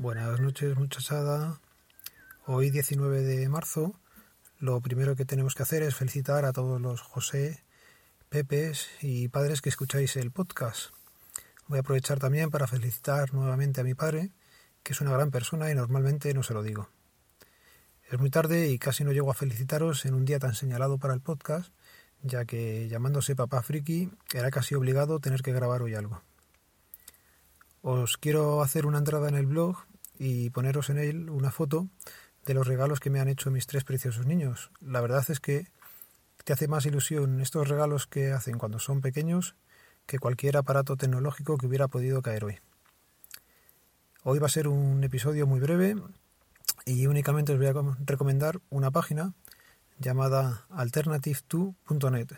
Buenas noches muchachada. Hoy 19 de marzo lo primero que tenemos que hacer es felicitar a todos los José, Pepes y padres que escucháis el podcast. Voy a aprovechar también para felicitar nuevamente a mi padre, que es una gran persona y normalmente no se lo digo. Es muy tarde y casi no llego a felicitaros en un día tan señalado para el podcast, ya que llamándose papá friki era casi obligado tener que grabar hoy algo. Os quiero hacer una entrada en el blog y poneros en él una foto de los regalos que me han hecho mis tres preciosos niños. La verdad es que te hace más ilusión estos regalos que hacen cuando son pequeños que cualquier aparato tecnológico que hubiera podido caer hoy. Hoy va a ser un episodio muy breve y únicamente os voy a recomendar una página llamada alternative2.net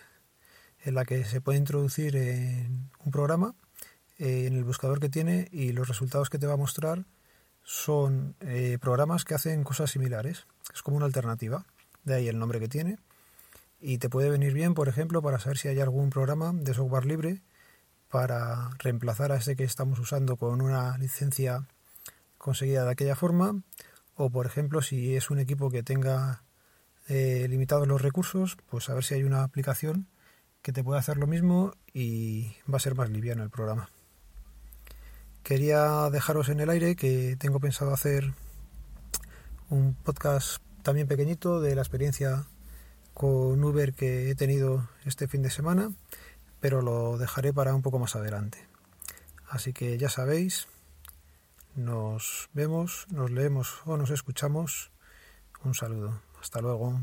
en la que se puede introducir en un programa eh, en el buscador que tiene y los resultados que te va a mostrar son eh, programas que hacen cosas similares. Es como una alternativa, de ahí el nombre que tiene. Y te puede venir bien, por ejemplo, para saber si hay algún programa de software libre para reemplazar a ese que estamos usando con una licencia conseguida de aquella forma. O, por ejemplo, si es un equipo que tenga eh, limitados los recursos, pues a ver si hay una aplicación que te puede hacer lo mismo y va a ser más liviano el programa. Quería dejaros en el aire que tengo pensado hacer un podcast también pequeñito de la experiencia con Uber que he tenido este fin de semana, pero lo dejaré para un poco más adelante. Así que ya sabéis, nos vemos, nos leemos o nos escuchamos. Un saludo. Hasta luego.